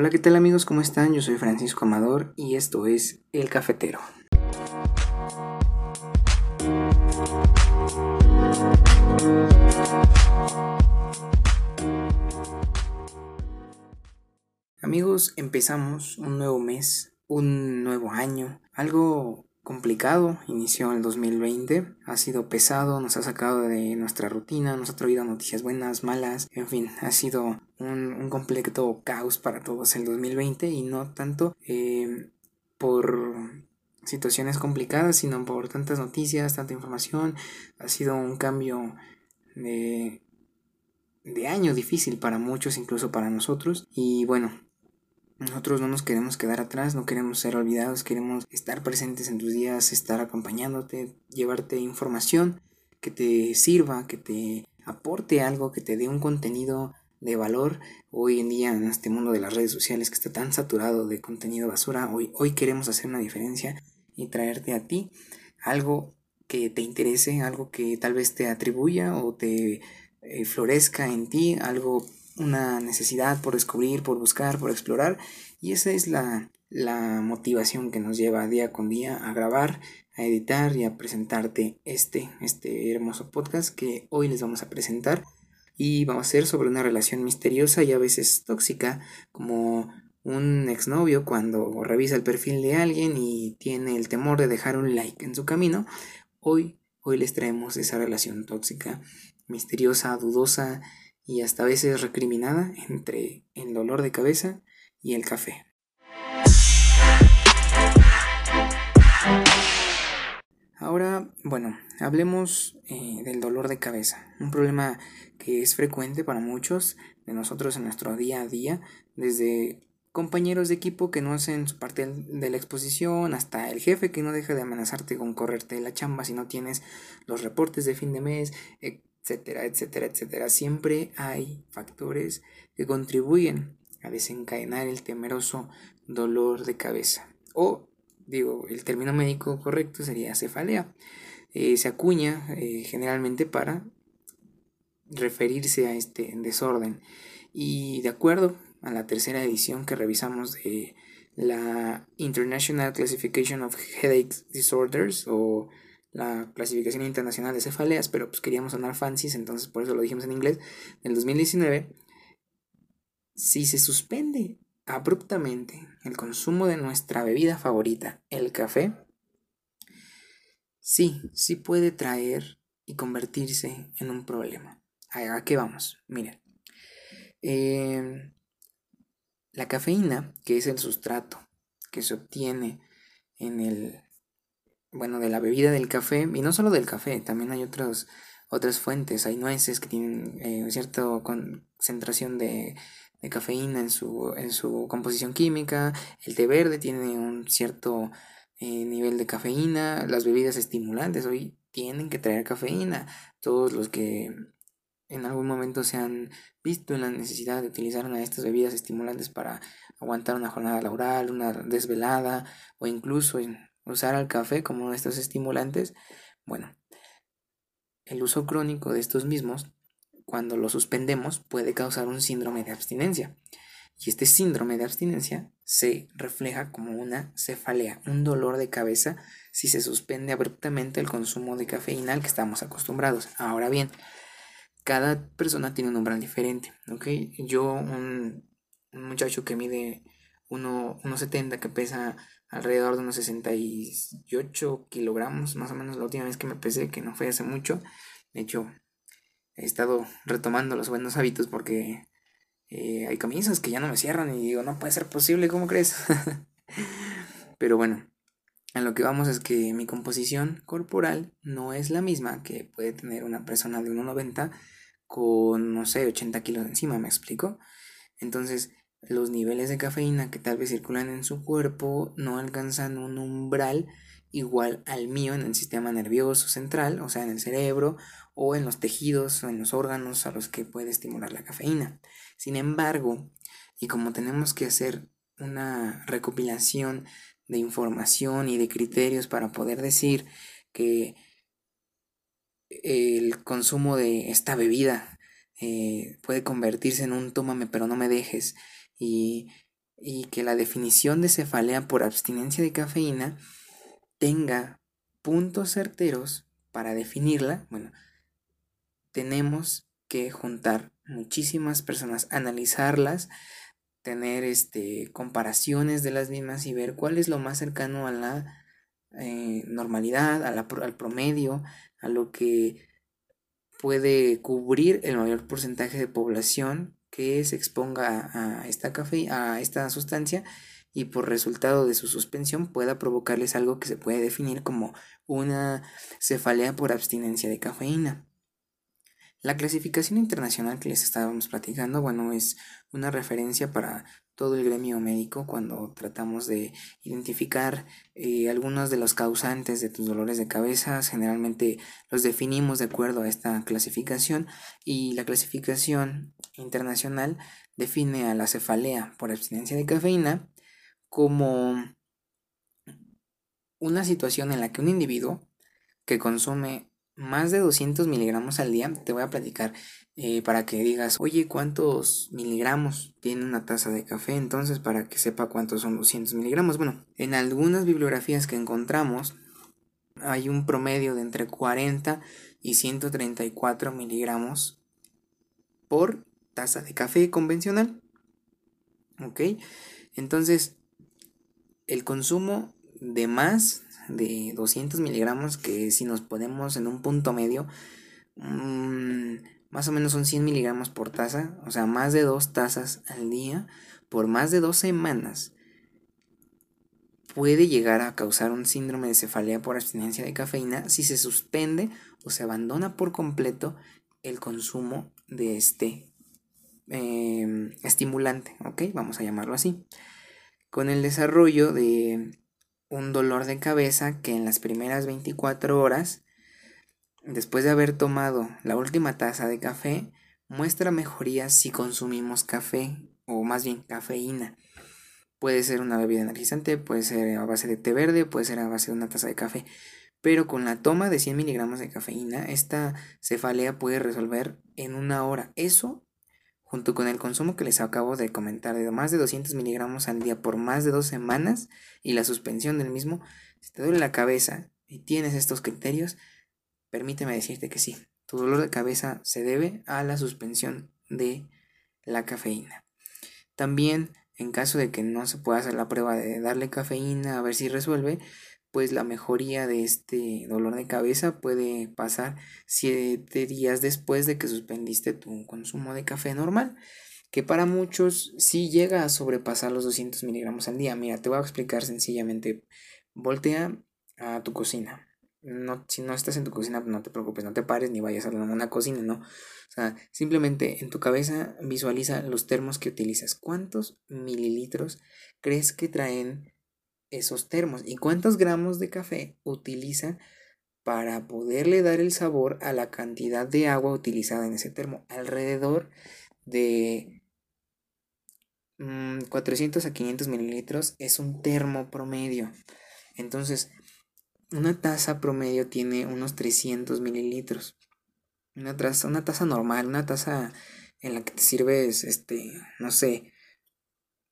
Hola, ¿qué tal amigos? ¿Cómo están? Yo soy Francisco Amador y esto es El Cafetero. Amigos, empezamos un nuevo mes, un nuevo año, algo complicado, inició el 2020, ha sido pesado, nos ha sacado de nuestra rutina, nos ha traído noticias buenas, malas, en fin, ha sido un, completo caos para todos el 2020 y no tanto eh, por situaciones complicadas, sino por tantas noticias, tanta información, ha sido un cambio de, de año difícil para muchos, incluso para nosotros, y bueno, nosotros no nos queremos quedar atrás, no queremos ser olvidados, queremos estar presentes en tus días, estar acompañándote, llevarte información que te sirva, que te aporte algo, que te dé un contenido de valor. Hoy en día en este mundo de las redes sociales que está tan saturado de contenido basura, hoy, hoy queremos hacer una diferencia y traerte a ti algo que te interese, algo que tal vez te atribuya o te eh, florezca en ti, algo una necesidad por descubrir, por buscar, por explorar. Y esa es la, la motivación que nos lleva día con día a grabar, a editar y a presentarte este, este hermoso podcast que hoy les vamos a presentar. Y vamos a hacer sobre una relación misteriosa y a veces tóxica, como un exnovio cuando revisa el perfil de alguien y tiene el temor de dejar un like en su camino. Hoy, hoy les traemos esa relación tóxica, misteriosa, dudosa y hasta a veces recriminada entre el dolor de cabeza y el café. Ahora, bueno, hablemos eh, del dolor de cabeza, un problema que es frecuente para muchos de nosotros en nuestro día a día, desde compañeros de equipo que no hacen su parte de la exposición, hasta el jefe que no deja de amenazarte con correrte de la chamba si no tienes los reportes de fin de mes, etcétera, etcétera, etcétera. Siempre hay factores que contribuyen a desencadenar el temeroso dolor de cabeza. O, digo, el término médico correcto sería cefalea. Eh, se acuña eh, generalmente para referirse a este desorden. Y de acuerdo a la tercera edición que revisamos de la International Classification of Headache Disorders o la clasificación internacional de cefaleas, pero pues queríamos sonar fancies, entonces por eso lo dijimos en inglés, en el 2019, si se suspende abruptamente el consumo de nuestra bebida favorita, el café, sí, sí puede traer y convertirse en un problema. ¿A qué vamos? Miren, em, la cafeína, que es el sustrato que se obtiene en el bueno, de la bebida del café, y no solo del café, también hay otros, otras fuentes, hay nueces que tienen eh, cierta concentración de, cafeína en su, en su composición química, el té verde tiene un cierto eh, nivel de cafeína, las bebidas estimulantes hoy tienen que traer cafeína, todos los que en algún momento se han visto en la necesidad de utilizar una de estas bebidas estimulantes para aguantar una jornada laboral, una desvelada o incluso usar al café como estos estimulantes, bueno, el uso crónico de estos mismos, cuando lo suspendemos, puede causar un síndrome de abstinencia. Y este síndrome de abstinencia se refleja como una cefalea, un dolor de cabeza si se suspende abruptamente el consumo de cafeína al que estamos acostumbrados. Ahora bien, cada persona tiene un umbral diferente, ¿ok? Yo, un, muchacho que mide 1,70, que pesa alrededor de unos 68 kilogramos, más o menos la última vez que me pesé, que no fue hace mucho. De hecho, he estado retomando los buenos hábitos porque eh, hay camisas que ya no me cierran y digo, no puede ser posible, ¿cómo crees? Pero bueno, a lo que vamos es que mi composición corporal no es la misma que puede tener una persona de 1,90 con, no sé, 80 kilos encima, ¿me explico? Entonces, los niveles de cafeína que tal vez circulan en su cuerpo no alcanzan un umbral igual al mío en el sistema nervioso central, o sea, en el cerebro o en los tejidos o en los órganos a los que puede estimular la cafeína. Sin embargo, y como tenemos que hacer una recopilación de información y de criterios para poder decir que el consumo de esta bebida eh, puede convertirse en un tómame pero no me dejes y y que la definición de cefalea por abstinencia de cafeína tenga puntos certeros para definirla, bueno, tenemos que juntar muchísimas personas, analizarlas, tener este, comparaciones de las mismas y ver cuál es lo más cercano a la eh, normalidad, al promedio, a lo que puede cubrir el mayor porcentaje de población que se exponga a esta, esta sustancia y por resultado de su suspensión pueda provocarles algo que se puede definir como una cefalea por abstinencia de cafeína. La clasificación internacional que les estábamos platicando, bueno, es una referencia para todo el gremio médico cuando tratamos de identificar eh, algunos de los causantes de tus dolores de cabeza. Generalmente los definimos de acuerdo a esta clasificación y la clasificación internacional define a la cefalea por abstinencia de cafeína como una situación en la que un individuo que consume más de 200 miligramos al día, te voy a platicar eh, para que digas, oye, ¿cuántos miligramos tiene una taza de café? Entonces, para que sepa cuántos son 200 miligramos. Bueno, en algunas bibliografías que encontramos, hay un promedio de entre 40 y 134 miligramos por taza de café convencional. ¿Ok? Entonces, el consumo de más de 200 miligramos, que si nos ponemos en un punto medio, mm, más o menos son 100 miligramos por taza, o sea, más de dos tazas al día por más de dos semanas, puede llegar a causar un síndrome de cefalea por abstinencia de cafeína si se suspende o se abandona por completo el consumo de este em, estimulante, ¿ok? Vamos a llamarlo así. Con el desarrollo de un dolor de cabeza que en las primeras 24 horas, después de haber tomado la última taza de café, muestra mejoría si consumimos café, o más bien cafeína. Puede ser una bebida energizante, puede ser a base de té verde, puede ser a base de una taza de café. Pero con la toma de 100 miligramos de cafeína, esta cefalea puede resolver en una hora. Eso junto con el consumo que les acabo de comentar de más de 200 miligramos al día por más de dos semanas y la suspensión del mismo, si te duele la cabeza y tienes estos criterios, permíteme decirte que sí, tu dolor de cabeza se debe a la suspensión de la cafeína. También, en caso de que no se pueda hacer la prueba de darle cafeína a ver si resuelve, pues la mejoría de este dolor de cabeza puede pasar siete días después de que suspendiste tu consumo de café normal, que para muchos sí llega a sobrepasar los 200 miligramos al día. Mira, te voy a explicar sencillamente. Voltea a tu cocina. No, si no estás en tu cocina, no te preocupes, no te pares ni vayas a una cocina, no. O sea, simplemente en tu cabeza visualiza los termos que utilizas. ¿Cuántos mililitros crees que traen esos termos y cuántos gramos de café utiliza para poderle dar el sabor a la cantidad de agua utilizada en ese termo. Alrededor de 400 mm, a 500 mililitros es un termo promedio. Entonces, una taza promedio tiene unos 300 mililitros. Una taza, una taza normal, una taza en la que te sirves, este, no sé,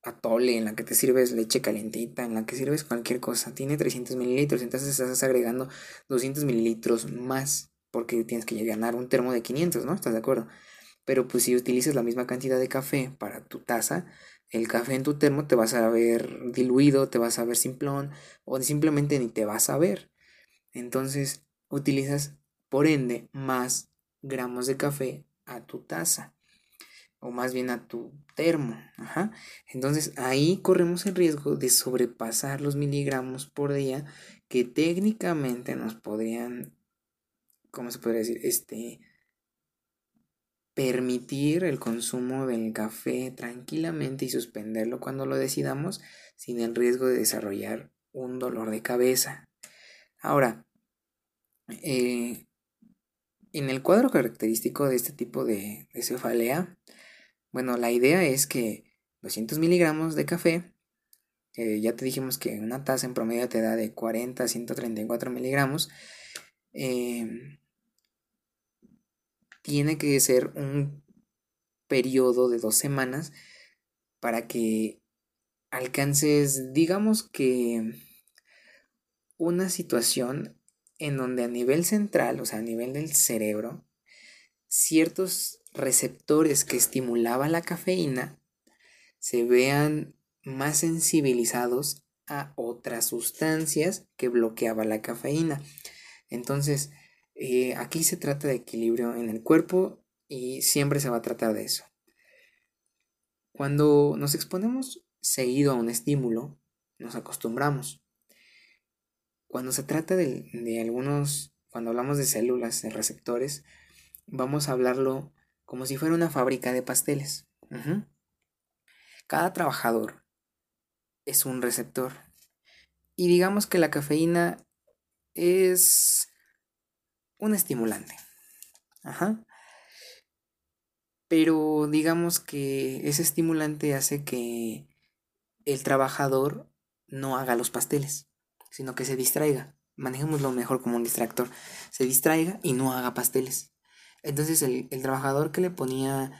atole, en la que te sirves leche calentita, en la que sirves cualquier cosa, tiene 300 mililitros, entonces estás agregando 200 mililitros más, porque tienes que ganar un termo de 500, ¿no? ¿Estás de acuerdo? Pero pues si utilizas la misma cantidad de café para tu taza, el café en tu termo te vas a ver diluido, te vas a ver simplón, o simplemente ni te vas a ver. Entonces utilizas, por ende, más gramos de café a tu taza o más bien a tu termo. Ajá. Entonces ahí corremos el riesgo de sobrepasar los miligramos por día que técnicamente nos podrían, ¿cómo se podría decir? Este, permitir el consumo del café tranquilamente y suspenderlo cuando lo decidamos sin el riesgo de desarrollar un dolor de cabeza. Ahora, eh, en el cuadro característico de este tipo de, de cefalea, bueno, la idea es que 200 miligramos de café, ya te dijimos que una taza en promedio te da de 40 a 134 miligramos, em, tiene que ser un periodo de dos semanas para que alcances, digamos que una situación en donde a nivel central, o sea, a nivel del cerebro, ciertos receptores que estimulaban la cafeína se vean más sensibilizados a otras sustancias que bloqueaba la cafeína. Entonces, eh, aquí se trata de equilibrio en el cuerpo y siempre se va a tratar de eso. Cuando nos exponemos seguido a un estímulo, nos acostumbramos. Cuando se trata de, algunos, cuando hablamos de células, de receptores, vamos a hablarlo como si fuera una fábrica de pasteles. Cada trabajador es un receptor. Y digamos que la cafeína es un estimulante. Ajá. Pero digamos que ese estimulante hace que el trabajador no haga los pasteles, sino que se distraiga. Manejémoslo mejor como un distractor. Se distraiga y no haga pasteles. Entonces el, trabajador que le ponía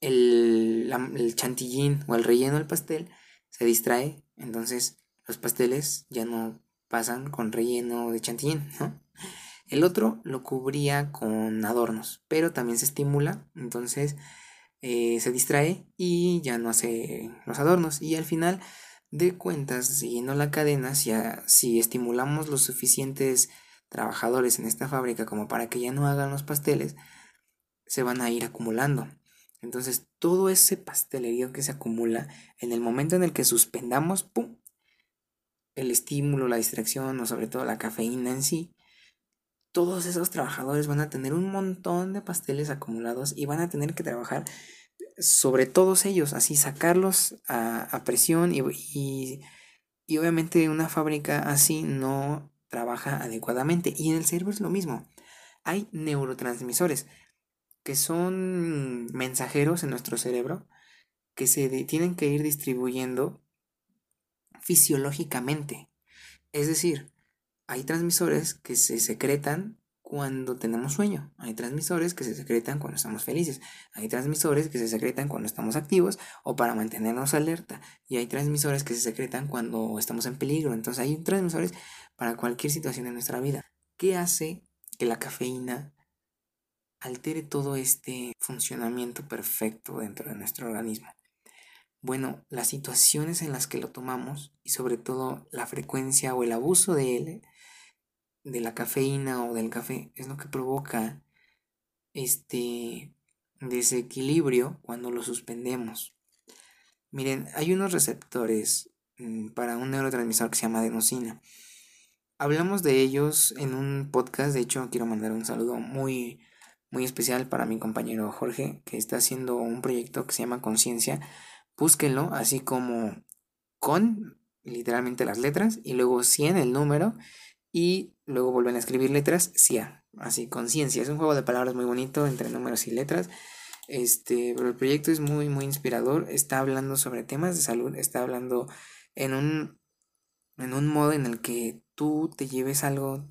el, el chantillín o el relleno al pastel se distrae. Entonces los pasteles ya no pasan con relleno de chantilly, ¿no? El otro lo cubría con adornos, pero también se estimula, entonces eh, se distrae y ya no hace los adornos. Y al final de cuentas, siguiendo la cadena, si, si estimulamos los suficientes trabajadores en esta fábrica como para que ya no hagan los pasteles, se van a ir acumulando. Entonces, todo ese pastelerío que se acumula, en el momento en el que suspendamos, ¡pum! el estímulo, la distracción o sobre todo la cafeína en sí, todos esos trabajadores van a tener un montón de pasteles acumulados y van a tener que trabajar sobre todos ellos, así sacarlos a, presión y, y, y, obviamente una fábrica así no trabaja adecuadamente y en el cerebro es lo mismo. Hay neurotransmisores que son mensajeros en nuestro cerebro que se tienen que ir distribuyendo fisiológicamente. Es decir, hay transmisores que se secretan cuando tenemos sueño, hay transmisores que se secretan cuando estamos felices, hay transmisores que se secretan cuando estamos activos o para mantenernos alerta, y hay transmisores que se secretan cuando estamos en peligro. Entonces hay transmisores para cualquier situación de nuestra vida. ¿Qué hace que la cafeína altere todo este funcionamiento perfecto dentro de nuestro organismo? Bueno, las situaciones en las que lo tomamos y sobre todo la frecuencia o el abuso de él, de la cafeína o del café, es lo que provoca este desequilibrio cuando lo suspendemos. Miren, hay unos receptores mm, para un neurotransmisor que se llama adenosina. Hablamos de ellos en un podcast, de hecho quiero mandar un saludo muy muy especial para mi compañero Jorge, que está haciendo un proyecto que se llama Conciencia búsquenlo así como con literalmente las letras y luego 100 el número y luego vuelven a escribir letras CIA, así conciencia. Es un juego de palabras muy bonito entre números y letras. Este, pero el proyecto es muy muy inspirador, está hablando sobre temas de salud, está hablando en un en un modo en el que tú te lleves algo,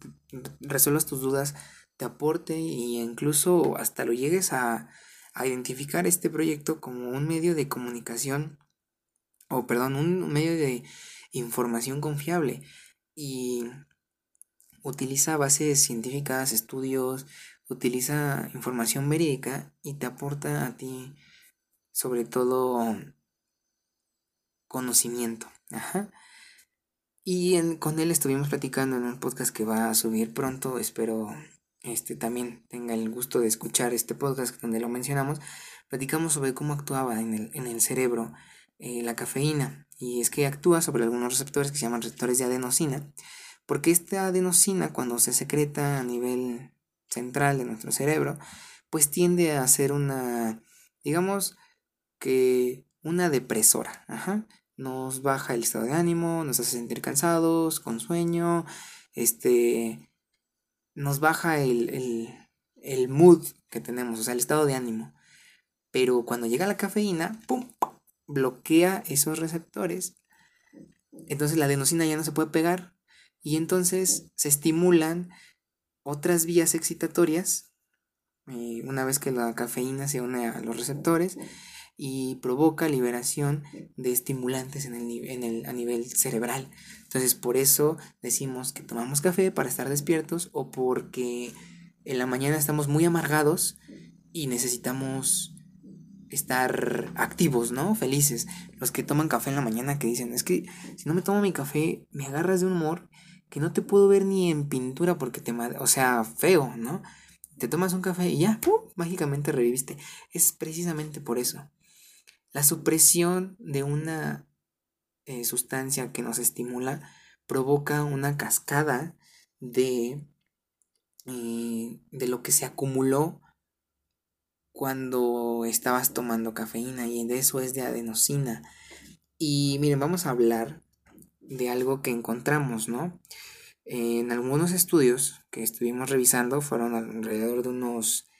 resuelvas tus dudas, te aporte e incluso hasta lo llegues a a identificar este proyecto como un medio de comunicación, o perdón, un medio de información confiable y utiliza bases científicas, estudios, utiliza información verídica y te aporta a ti sobre todo conocimiento. Y con él estuvimos platicando en un podcast que va a subir pronto, espero este, también tenga el gusto de escuchar este podcast donde lo mencionamos, platicamos sobre cómo actuaba en el, en el cerebro eh, la cafeína. Y es que actúa sobre algunos receptores que se llaman receptores de adenosina, porque esta adenosina cuando se secreta a nivel central de nuestro cerebro, pues tiende a ser una, digamos que una depresora. Nos baja el estado de ánimo, nos hace sentir cansados, con sueño, este, nos baja el, el, mood que tenemos, o sea, el estado de ánimo. Pero cuando llega la cafeína, ¡pum! bloquea esos receptores. Entonces la adenosina ya no se puede pegar y entonces se estimulan otras vías excitatorias eh, una vez que la cafeína se une a los receptores y provoca liberación de estimulantes en el, en el, a nivel cerebral. Entonces por eso decimos que tomamos café para estar despiertos o porque en la mañana estamos muy amargados y necesitamos estar activos, ¿no? Felices. Los que toman café en la mañana que dicen, es que si no me tomo mi café, me agarras de un humor que no te puedo ver ni en pintura porque te... O sea, feo, ¿no? Te tomas un café y ya, ¡pum! Mágicamente reviviste. Es precisamente por eso. La supresión de una eh, sustancia que nos estimula provoca una cascada de, eh, de lo que se acumuló cuando estabas tomando cafeína y de eso es de adenosina. Y miren, vamos a hablar de algo que encontramos, ¿no? En algunos estudios que estuvimos revisando, fueron alrededor de unos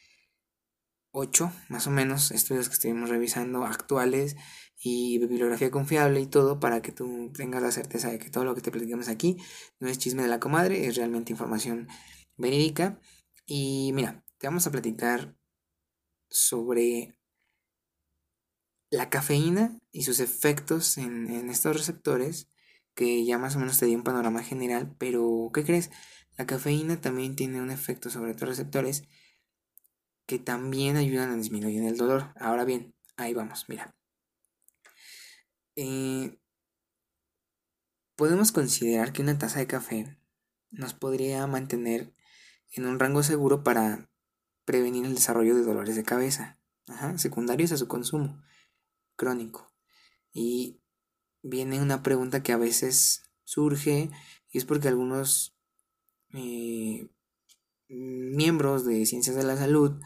8 más o menos estudios que estuvimos revisando actuales y bibliografía confiable y todo para que tú tengas la certeza de que todo lo que te platicamos aquí no es chisme de la comadre, es realmente información verídica. Y mira, te vamos a platicar sobre la cafeína y sus efectos en, estos receptores, que ya más o menos te di un panorama general, pero ¿qué crees? La cafeína también tiene un efecto sobre estos receptores que también ayudan a disminuir el dolor. Ahora bien, ahí vamos, mira. Eh, podemos considerar que una taza de café nos podría mantener en un rango seguro para prevenir el desarrollo de dolores de cabeza, secundarios a su consumo crónico. Y viene una pregunta que a veces surge y es porque algunos eh, miembros de ciencias de la salud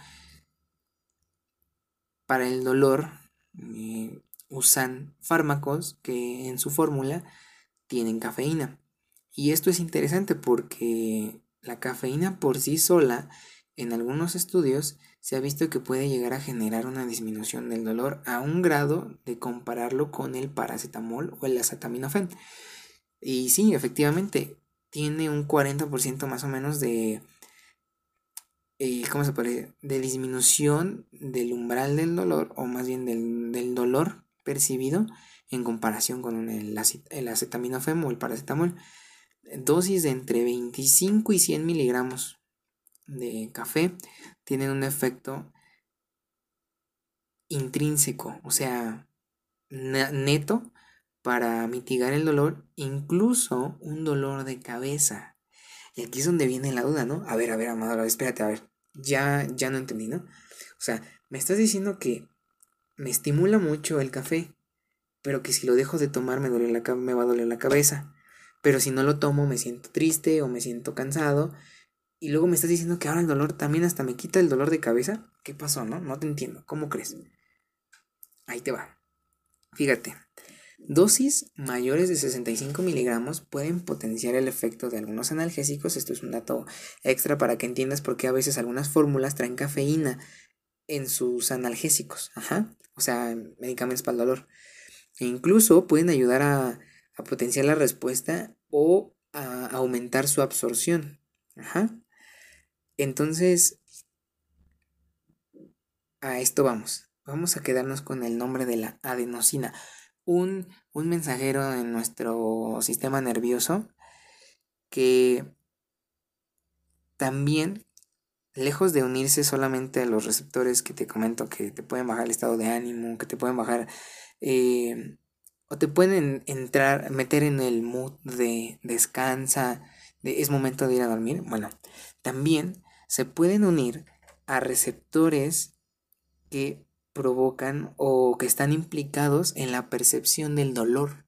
para el dolor eh, usan fármacos que en su fórmula tienen cafeína. Y esto es interesante porque la cafeína por sí sola en algunos estudios se ha visto que puede llegar a generar una disminución del dolor a un grado de compararlo con el paracetamol o el acetaminofén. Y sí, efectivamente, tiene un 40% más o menos de, eh, ¿cómo se puede? De disminución del umbral del dolor, o más bien del, dolor percibido en comparación con el, el acetaminofén o el paracetamol. Dosis de entre 25 y 100 miligramos de café tienen un efecto intrínseco, o sea, neto para mitigar el dolor, incluso un dolor de cabeza. Y aquí es donde viene la duda, ¿no? A ver, a ver, Amado, espérate, a ver, ya, ya no entendí, ¿no? O sea, me estás diciendo que me estimula mucho el café, pero que si lo dejo de tomar me, duele la, me va a doler la cabeza. Pero si no lo tomo me siento triste o me siento cansado y luego me estás diciendo que ahora el dolor también hasta me quita el dolor de cabeza. ¿Qué pasó, no? No te entiendo. ¿Cómo crees? Ahí te va. Fíjate. Dosis mayores de 65 miligramos pueden potenciar el efecto de algunos analgésicos. Esto es un dato extra para que entiendas por qué a veces algunas fórmulas traen cafeína en sus analgésicos. Ajá. O sea, medicamentos para el dolor. E incluso pueden ayudar a, a potenciar la respuesta o a aumentar su absorción. Ajá. Entonces, a esto vamos. Vamos a quedarnos con el nombre de la adenosina. Un, un mensajero en nuestro sistema nervioso que también, lejos de unirse solamente a los receptores que te comento que te pueden bajar el estado de ánimo, que te pueden bajar eh, o te pueden entrar, meter en el mood de descansa, de es momento de ir a dormir. Bueno, también se pueden unir a receptores que provocan o que están implicados en la percepción del dolor.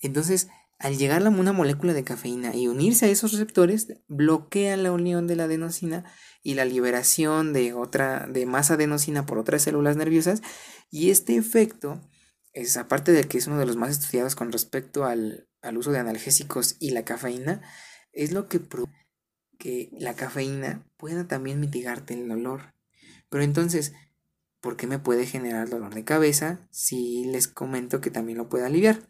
Entonces, al llegar una molécula de cafeína y unirse a esos receptores, bloquea la unión de la adenosina y la liberación de otra de más adenosina por otras células nerviosas y este efecto es aparte de que es uno de los más estudiados con respecto al, al uso de analgésicos y la cafeína, es lo que provoca que la cafeína pueda también mitigarte el dolor. Pero entonces, ¿por qué me puede generar dolor de cabeza si les comento que también lo puede aliviar?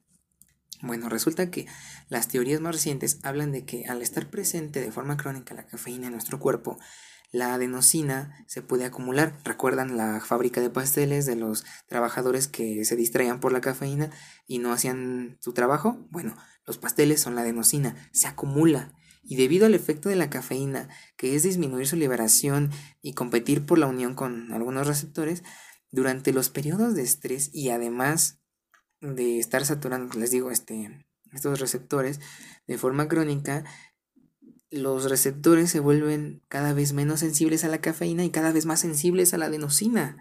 Bueno, resulta que las teorías más recientes hablan de que al estar presente de forma crónica la cafeína en nuestro cuerpo, la adenosina se puede acumular. ¿Recuerdan la fábrica de pasteles de los trabajadores que se distraían por la cafeína y no hacían su trabajo? Bueno, los pasteles son la adenosina, se acumula. Y debido al efecto de la cafeína, que es disminuir su liberación y competir por la unión con algunos receptores, durante los periodos de estrés y además de estar saturando, les digo, este, estos receptores de forma crónica, los receptores se vuelven cada vez menos sensibles a la cafeína y cada vez más sensibles a la adenosina.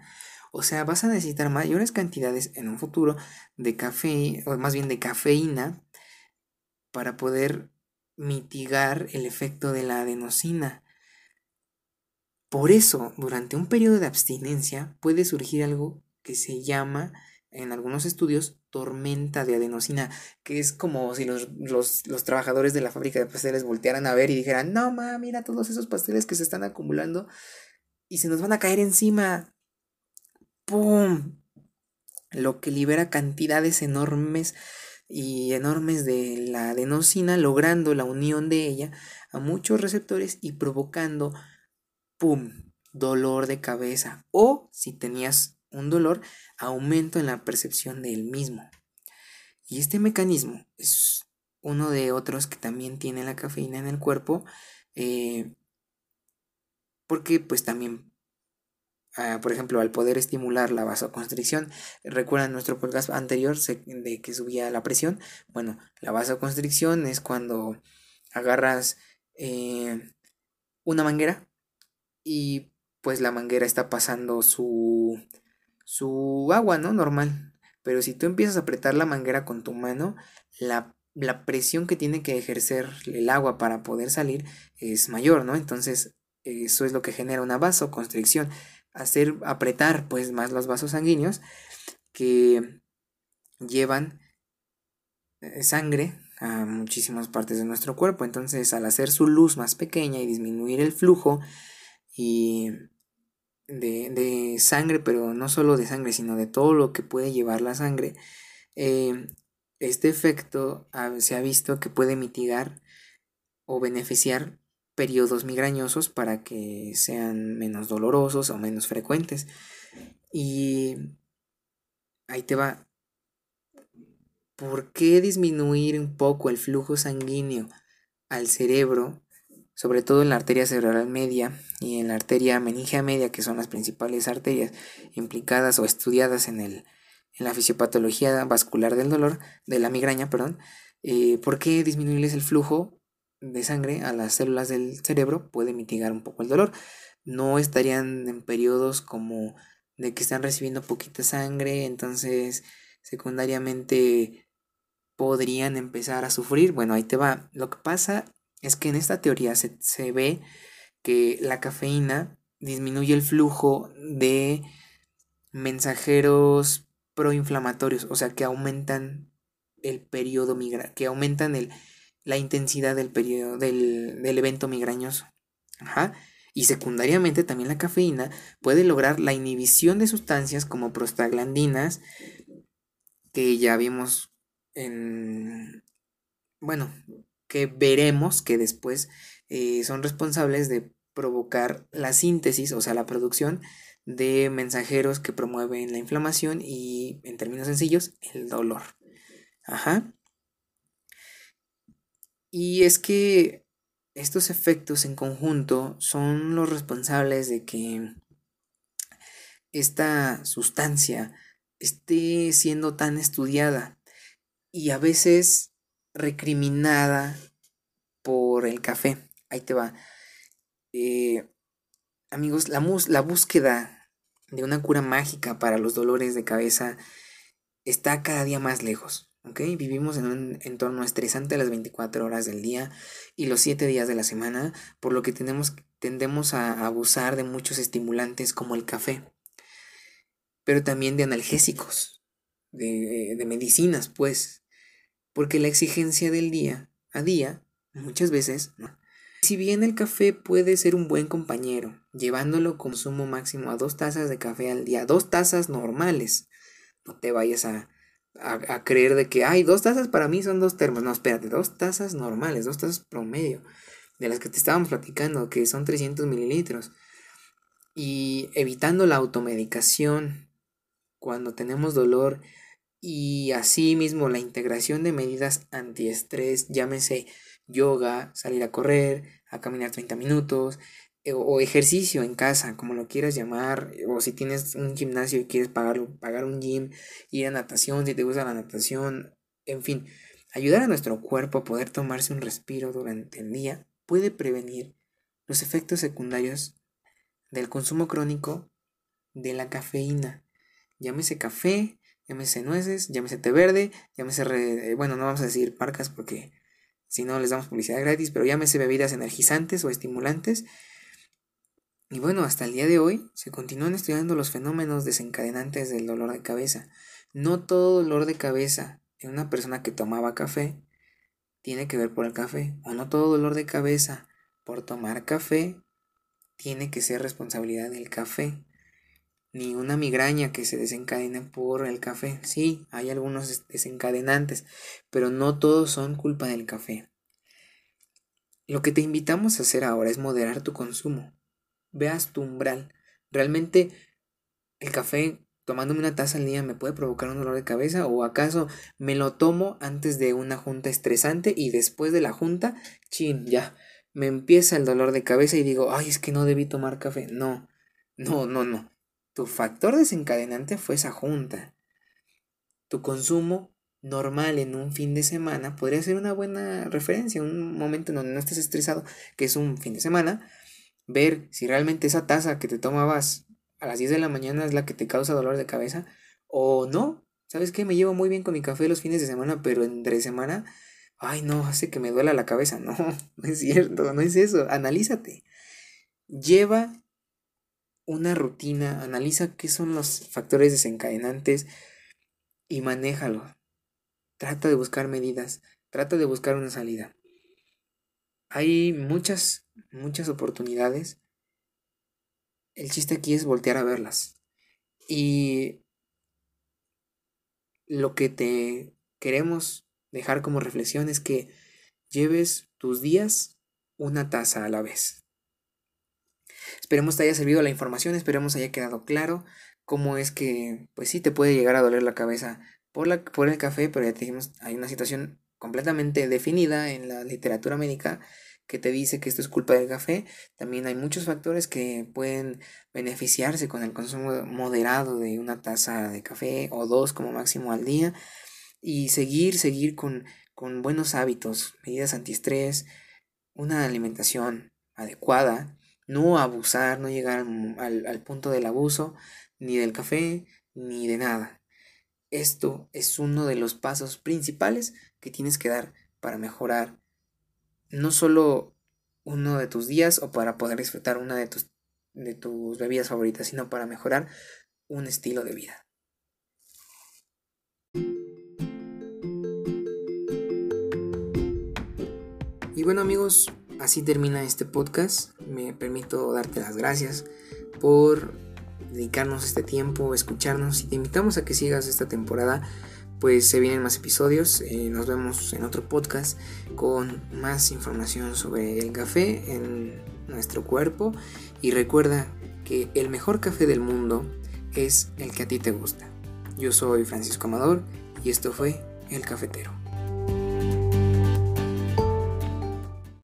O sea, vas a necesitar mayores cantidades en un futuro de café, o más bien de cafeína, para poder mitigar el efecto de la adenosina. Por eso, durante un periodo de abstinencia puede surgir algo que se llama, en algunos estudios, tormenta de adenosina, que es como si los, trabajadores de la fábrica de pasteles voltearan a ver y dijeran, no, ma, mira todos esos pasteles que se están acumulando y se nos van a caer encima. ¡Pum! Lo que libera cantidades enormes y enormes de la adenosina, logrando la unión de ella a muchos receptores y provocando ¡pum! dolor de cabeza o si tenías un dolor, aumento en la percepción del mismo. Y este mecanismo es uno de otros que también tiene la cafeína en el cuerpo, eh, porque pues también, ah, por ejemplo, al poder estimular la vasoconstricción, recuerdan nuestro podcast anterior de que subía la presión, bueno, la vasoconstricción es cuando agarras eh, una manguera y pues la manguera está pasando su, su agua, ¿no? Normal. Pero si tú empiezas a apretar la manguera con tu mano, la, la presión que tiene que ejercer el agua para poder salir es mayor, ¿no? Entonces eso es lo que genera una vasoconstricción. Hacer apretar pues más los vasos sanguíneos que llevan eh, sangre a muchísimas partes de nuestro cuerpo. Entonces al hacer su luz más pequeña y disminuir el flujo, y de, sangre, pero no solo de sangre, sino de todo lo que puede llevar la sangre, eh, este efecto se ha visto que puede mitigar o beneficiar periodos migrañosos para que sean menos dolorosos o menos frecuentes. Y ahí te va. ¿Por qué disminuir un poco el flujo sanguíneo al cerebro sobre todo en la arteria cerebral media y en la arteria meningea media, que son las principales arterias implicadas o estudiadas en, el, en la fisiopatología vascular del dolor, de la migraña, perdón, eh, ¿por qué disminuirles el flujo de sangre a las células del cerebro puede mitigar un poco el dolor? No estarían en periodos como de que están recibiendo poquita sangre, entonces secundariamente podrían empezar a sufrir. Bueno, ahí te va. Lo que pasa es que en esta teoría se, ve que la cafeína disminuye el flujo de mensajeros proinflamatorios, o sea, que aumentan el periodo migra que aumentan el, la intensidad del periodo del, del evento migrañoso. Ajá. Y secundariamente también la cafeína puede lograr la inhibición de sustancias como prostaglandinas, que ya vimos en, bueno, que veremos que después eh, son responsables de provocar la síntesis, o sea, la producción de mensajeros que promueven la inflamación y, en términos sencillos, el dolor. Ajá. Y es que estos efectos en conjunto son los responsables de que esta sustancia esté siendo tan estudiada y a veces recriminada por el café. Ahí te va. Eh, amigos, la, la búsqueda de una cura mágica para los dolores de cabeza está cada día más lejos. Vivimos en un entorno estresante las 24 horas del día y los 7 días de la semana, por lo que tendemos a abusar de muchos estimulantes como el café, pero también de analgésicos, de, de medicinas, pues, porque la exigencia del día a día, muchas veces, Si bien el café puede ser un buen compañero, llevándolo consumo máximo a dos tazas de café al día, dos tazas normales, no te vayas a, a, creer de que, hay dos tazas para mí son dos termos, no, espérate, dos tazas normales, dos tazas promedio de las que te estábamos platicando, que son 300 mililitros. Y evitando la automedicación cuando tenemos dolor y así mismo la integración de medidas antiestrés, llámese yoga, salir a correr, a caminar 30 minutos, o ejercicio en casa, como lo quieras llamar, o si tienes un gimnasio y quieres pagar, pagar un gym, ir a natación, si te gusta la natación, en fin, ayudar a nuestro cuerpo a poder tomarse un respiro durante el día puede prevenir los efectos secundarios del consumo crónico de la cafeína. Llámese café, llámese nueces, llámese té verde, llámese, eh, bueno, no vamos a decir marcas porque si no les damos publicidad gratis, pero llámese bebidas energizantes o estimulantes y bueno, hasta el día de hoy se continúan estudiando los fenómenos desencadenantes del dolor de cabeza. No todo dolor de cabeza en una persona que tomaba café tiene que ver por el café, o no todo dolor de cabeza por tomar café tiene que ser responsabilidad del café. Ni una migraña que se desencadene por el café. Sí, hay algunos desencadenantes, pero no todos son culpa del café. Lo que te invitamos a hacer ahora es moderar tu consumo veas tu umbral. Realmente el café tomándome una taza al día me puede provocar un dolor de cabeza o acaso me lo tomo antes de una junta estresante y después de la junta, chin, ya, me empieza el dolor de cabeza y digo, ay, es que no debí tomar café. No, no, no, no. Tu factor desencadenante fue esa junta. Tu consumo normal en un fin de semana podría ser una buena referencia, un momento en donde no estés estresado, que es un fin de semana, ver si realmente esa taza que te tomabas a las 10 de la mañana es la que te causa dolor de cabeza o no. ¿Sabes qué? Me llevo muy bien con mi café los fines de semana, pero entre semana, ay no, hace que me duela la cabeza. No, no es cierto, no es eso. Analízate. Lleva una rutina, analiza qué son los factores desencadenantes y manéjalo. Trata de buscar medidas, trata de buscar una salida. Hay muchas muchas oportunidades. El chiste aquí es voltear a verlas. Y lo que te queremos dejar como reflexión es que lleves tus días una taza a la vez. Esperemos te haya servido la información, esperemos haya quedado claro cómo es que, pues sí, te puede llegar a doler la cabeza por, la, por el café, pero ya tenemos, hay una situación completamente definida en la literatura médica que te dice que esto es culpa del café, también hay muchos factores que pueden beneficiarse con el consumo moderado de una taza de café o dos como máximo al día y seguir, seguir con, con buenos hábitos, medidas antiestrés, una alimentación adecuada, no abusar, no llegar al, al punto del abuso, ni del café, ni de nada. Esto es uno de los pasos principales que tienes que dar para mejorar no solo uno de tus días o para poder disfrutar una de tus, de tus bebidas favoritas, sino para mejorar un estilo de vida. Y bueno amigos, así termina este podcast. Me permito darte las gracias por dedicarnos este tiempo, escucharnos y te invitamos a que sigas esta temporada pues se vienen más episodios. Eh, nos vemos en otro podcast con más información sobre el café en nuestro cuerpo. Y recuerda que el mejor café del mundo es el que a ti te gusta. Yo soy Francisco Amador y esto fue El Cafetero.